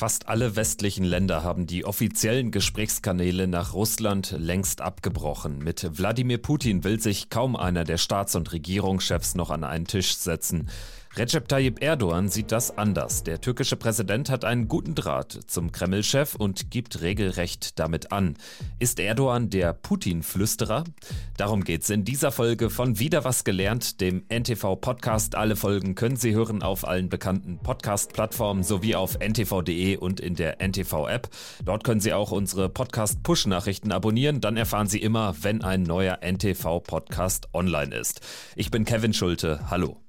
Fast alle westlichen Länder haben die offiziellen Gesprächskanäle nach Russland längst abgebrochen. Mit Wladimir Putin will sich kaum einer der Staats- und Regierungschefs noch an einen Tisch setzen. Recep Tayyip Erdogan sieht das anders. Der türkische Präsident hat einen guten Draht zum Kreml-Chef und gibt regelrecht damit an. Ist Erdogan der Putin-Flüsterer? Darum geht's in dieser Folge von Wieder was gelernt, dem NTV-Podcast. Alle Folgen können Sie hören auf allen bekannten Podcast-Plattformen sowie auf ntv.de und in der NTV-App. Dort können Sie auch unsere Podcast-Push-Nachrichten abonnieren. Dann erfahren Sie immer, wenn ein neuer NTV-Podcast online ist. Ich bin Kevin Schulte. Hallo.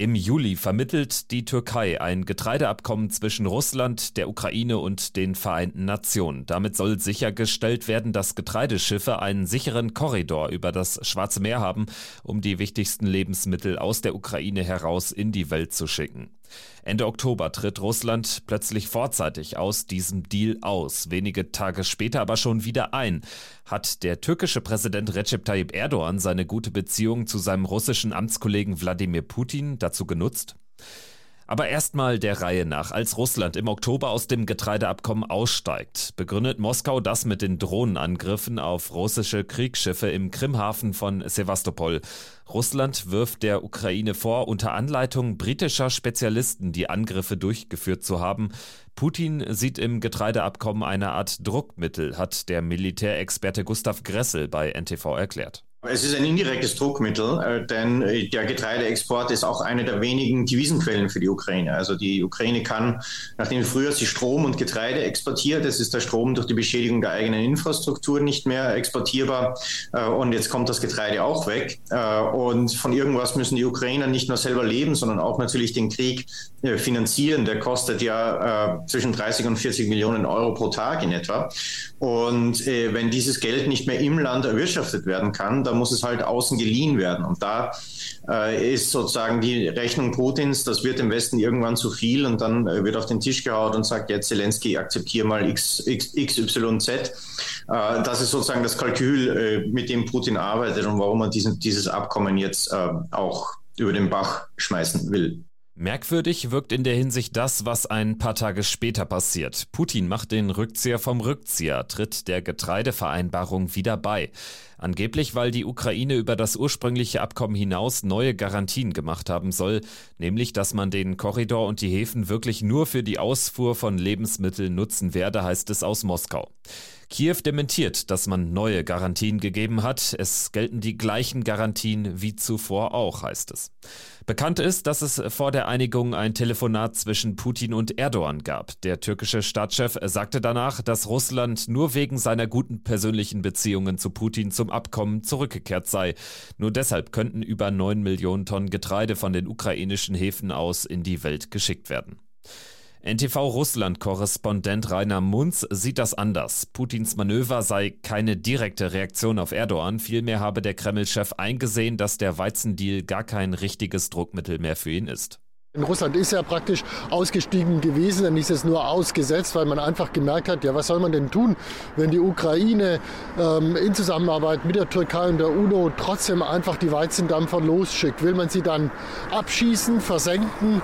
Im Juli vermittelt die Türkei ein Getreideabkommen zwischen Russland, der Ukraine und den Vereinten Nationen. Damit soll sichergestellt werden, dass Getreideschiffe einen sicheren Korridor über das Schwarze Meer haben, um die wichtigsten Lebensmittel aus der Ukraine heraus in die Welt zu schicken. Ende Oktober tritt Russland plötzlich vorzeitig aus diesem Deal aus, wenige Tage später aber schon wieder ein. Hat der türkische Präsident Recep Tayyip Erdogan seine gute Beziehung zu seinem russischen Amtskollegen Wladimir Putin dazu genutzt? Aber erstmal der Reihe nach. Als Russland im Oktober aus dem Getreideabkommen aussteigt, begründet Moskau das mit den Drohnenangriffen auf russische Kriegsschiffe im Krimhafen von Sevastopol. Russland wirft der Ukraine vor, unter Anleitung britischer Spezialisten die Angriffe durchgeführt zu haben. Putin sieht im Getreideabkommen eine Art Druckmittel, hat der Militärexperte Gustav Gressel bei NTV erklärt. Es ist ein indirektes Druckmittel, äh, denn äh, der Getreideexport ist auch eine der wenigen Devisenquellen für die Ukraine. Also die Ukraine kann, nachdem früher sie Strom und Getreide exportiert, es ist der Strom durch die Beschädigung der eigenen Infrastruktur nicht mehr exportierbar äh, und jetzt kommt das Getreide auch weg. Und von irgendwas müssen die Ukrainer nicht nur selber leben, sondern auch natürlich den Krieg finanzieren. Der kostet ja zwischen 30 und 40 Millionen Euro pro Tag in etwa. Und wenn dieses Geld nicht mehr im Land erwirtschaftet werden kann, da muss es halt außen geliehen werden. Und da äh, ist sozusagen die Rechnung Putins, das wird im Westen irgendwann zu viel und dann äh, wird auf den Tisch gehauen und sagt, jetzt Zelensky, akzeptier mal X, X, XYZ. Äh, das ist sozusagen das Kalkül, äh, mit dem Putin arbeitet und warum er diesen, dieses Abkommen jetzt äh, auch über den Bach schmeißen will. Merkwürdig wirkt in der Hinsicht das, was ein paar Tage später passiert. Putin macht den Rückzieher vom Rückzieher, tritt der Getreidevereinbarung wieder bei. Angeblich, weil die Ukraine über das ursprüngliche Abkommen hinaus neue Garantien gemacht haben soll, nämlich dass man den Korridor und die Häfen wirklich nur für die Ausfuhr von Lebensmitteln nutzen werde, heißt es aus Moskau. Kiew dementiert, dass man neue Garantien gegeben hat. Es gelten die gleichen Garantien wie zuvor auch, heißt es. Bekannt ist, dass es vor der Einigung ein Telefonat zwischen Putin und Erdogan gab. Der türkische Staatschef sagte danach, dass Russland nur wegen seiner guten persönlichen Beziehungen zu Putin zum Abkommen zurückgekehrt sei. Nur deshalb könnten über 9 Millionen Tonnen Getreide von den ukrainischen Häfen aus in die Welt geschickt werden. NTV-Russland-Korrespondent Rainer Munz sieht das anders. Putins Manöver sei keine direkte Reaktion auf Erdogan, vielmehr habe der Kreml-Chef eingesehen, dass der Weizendeal gar kein richtiges Druckmittel mehr für ihn ist. In Russland ist ja praktisch ausgestiegen gewesen, dann ist es nur ausgesetzt, weil man einfach gemerkt hat, ja, was soll man denn tun, wenn die Ukraine ähm, in Zusammenarbeit mit der Türkei und der UNO trotzdem einfach die Weizendampfer losschickt? Will man sie dann abschießen, versenken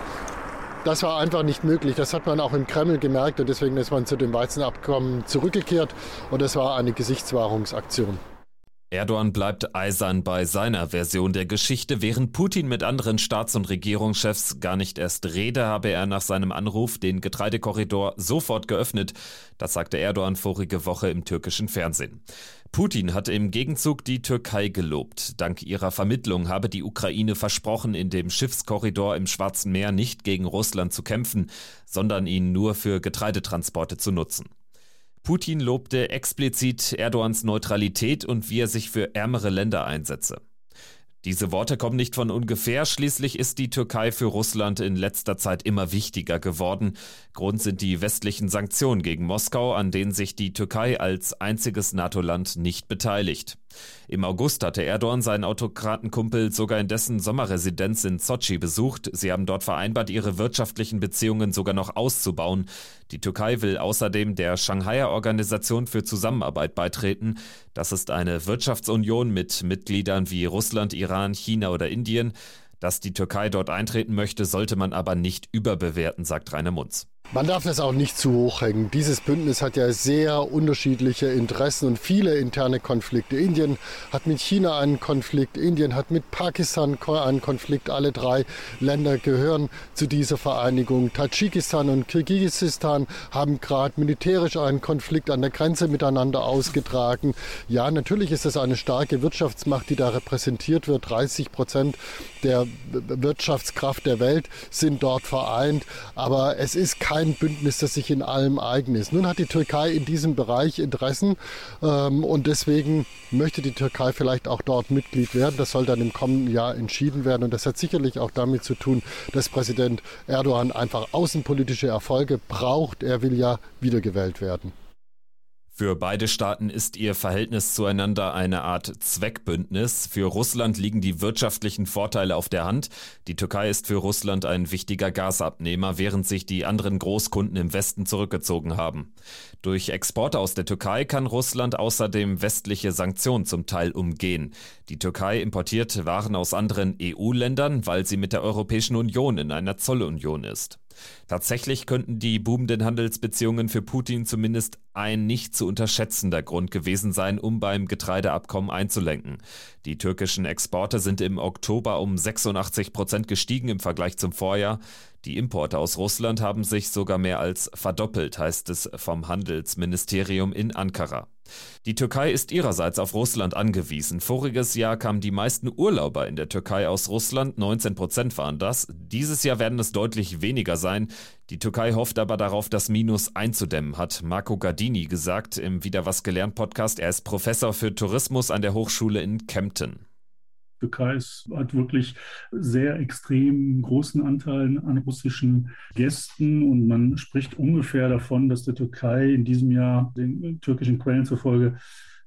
das war einfach nicht möglich. Das hat man auch im Kreml gemerkt und deswegen ist man zu dem Weizenabkommen zurückgekehrt und das war eine Gesichtswahrungsaktion. Erdogan bleibt eisern bei seiner Version der Geschichte, während Putin mit anderen Staats- und Regierungschefs gar nicht erst rede, habe er nach seinem Anruf den Getreidekorridor sofort geöffnet. Das sagte Erdogan vorige Woche im türkischen Fernsehen. Putin hatte im Gegenzug die Türkei gelobt. Dank ihrer Vermittlung habe die Ukraine versprochen, in dem Schiffskorridor im Schwarzen Meer nicht gegen Russland zu kämpfen, sondern ihn nur für Getreidetransporte zu nutzen. Putin lobte explizit Erdogans Neutralität und wie er sich für ärmere Länder einsetze. Diese Worte kommen nicht von ungefähr. Schließlich ist die Türkei für Russland in letzter Zeit immer wichtiger geworden. Grund sind die westlichen Sanktionen gegen Moskau, an denen sich die Türkei als einziges NATO-Land nicht beteiligt. Im August hatte Erdogan seinen Autokratenkumpel sogar in dessen Sommerresidenz in Sochi besucht. Sie haben dort vereinbart, ihre wirtschaftlichen Beziehungen sogar noch auszubauen. Die Türkei will außerdem der Shanghaier Organisation für Zusammenarbeit beitreten. Das ist eine Wirtschaftsunion mit Mitgliedern wie Russland, Iran, China oder Indien. Dass die Türkei dort eintreten möchte, sollte man aber nicht überbewerten, sagt Rainer Munz. Man darf das auch nicht zu hoch hängen. Dieses Bündnis hat ja sehr unterschiedliche Interessen und viele interne Konflikte. Indien hat mit China einen Konflikt, Indien hat mit Pakistan einen Konflikt. Alle drei Länder gehören zu dieser Vereinigung. Tadschikistan und Kirgisistan haben gerade militärisch einen Konflikt an der Grenze miteinander ausgetragen. Ja, natürlich ist es eine starke Wirtschaftsmacht, die da repräsentiert wird. 30 Prozent der Wirtschaftskraft der Welt sind dort vereint. Aber es ist kein kein Bündnis, das sich in allem eigen ist. Nun hat die Türkei in diesem Bereich Interessen ähm, und deswegen möchte die Türkei vielleicht auch dort Mitglied werden. Das soll dann im kommenden Jahr entschieden werden und das hat sicherlich auch damit zu tun, dass Präsident Erdogan einfach außenpolitische Erfolge braucht. Er will ja wiedergewählt werden. Für beide Staaten ist ihr Verhältnis zueinander eine Art Zweckbündnis. Für Russland liegen die wirtschaftlichen Vorteile auf der Hand. Die Türkei ist für Russland ein wichtiger Gasabnehmer, während sich die anderen Großkunden im Westen zurückgezogen haben. Durch Exporte aus der Türkei kann Russland außerdem westliche Sanktionen zum Teil umgehen. Die Türkei importiert Waren aus anderen EU-Ländern, weil sie mit der Europäischen Union in einer Zollunion ist. Tatsächlich könnten die boomenden Handelsbeziehungen für Putin zumindest ein nicht zu unterschätzender Grund gewesen sein, um beim Getreideabkommen einzulenken. Die türkischen Exporte sind im Oktober um 86 Prozent gestiegen im Vergleich zum Vorjahr. Die Importe aus Russland haben sich sogar mehr als verdoppelt, heißt es vom Handelsministerium in Ankara. Die Türkei ist ihrerseits auf Russland angewiesen. Voriges Jahr kamen die meisten Urlauber in der Türkei aus Russland, 19 Prozent waren das. Dieses Jahr werden es deutlich weniger sein. Die Türkei hofft aber darauf, das Minus einzudämmen, hat Marco Gardini gesagt im Wieder was gelernt Podcast. Er ist Professor für Tourismus an der Hochschule in Kempten. Türkei hat wirklich sehr extrem großen Anteil an russischen Gästen und man spricht ungefähr davon, dass der Türkei in diesem Jahr den türkischen Quellen zufolge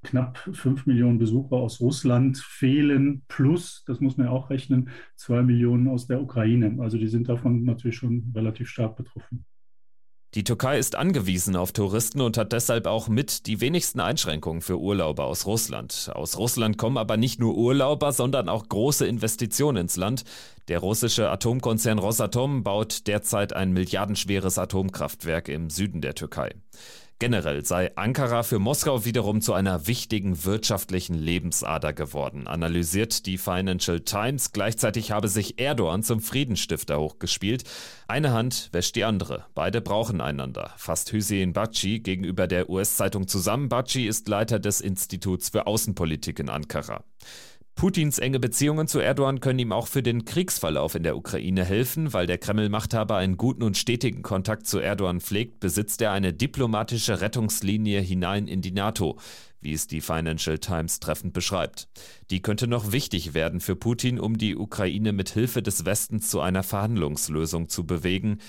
knapp fünf Millionen Besucher aus Russland fehlen, plus, das muss man ja auch rechnen, zwei Millionen aus der Ukraine. Also die sind davon natürlich schon relativ stark betroffen. Die Türkei ist angewiesen auf Touristen und hat deshalb auch mit die wenigsten Einschränkungen für Urlauber aus Russland. Aus Russland kommen aber nicht nur Urlauber, sondern auch große Investitionen ins Land. Der russische Atomkonzern Rosatom baut derzeit ein milliardenschweres Atomkraftwerk im Süden der Türkei. Generell sei Ankara für Moskau wiederum zu einer wichtigen wirtschaftlichen Lebensader geworden, analysiert die Financial Times. Gleichzeitig habe sich Erdogan zum Friedensstifter hochgespielt. Eine Hand wäscht die andere. Beide brauchen einander, fasst Hüseyin Bakci gegenüber der US-Zeitung zusammen. Bakci ist Leiter des Instituts für Außenpolitik in Ankara. Putins enge Beziehungen zu Erdogan können ihm auch für den Kriegsverlauf in der Ukraine helfen, weil der Kreml-Machthaber einen guten und stetigen Kontakt zu Erdogan pflegt, besitzt er eine diplomatische Rettungslinie hinein in die NATO, wie es die Financial Times treffend beschreibt. Die könnte noch wichtig werden für Putin, um die Ukraine mit Hilfe des Westens zu einer Verhandlungslösung zu bewegen,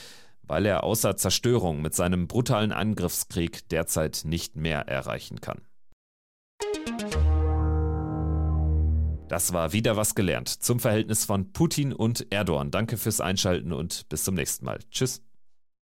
weil er außer Zerstörung mit seinem brutalen Angriffskrieg derzeit nicht mehr erreichen kann. Das war wieder was gelernt zum Verhältnis von Putin und Erdogan. Danke fürs Einschalten und bis zum nächsten Mal. Tschüss.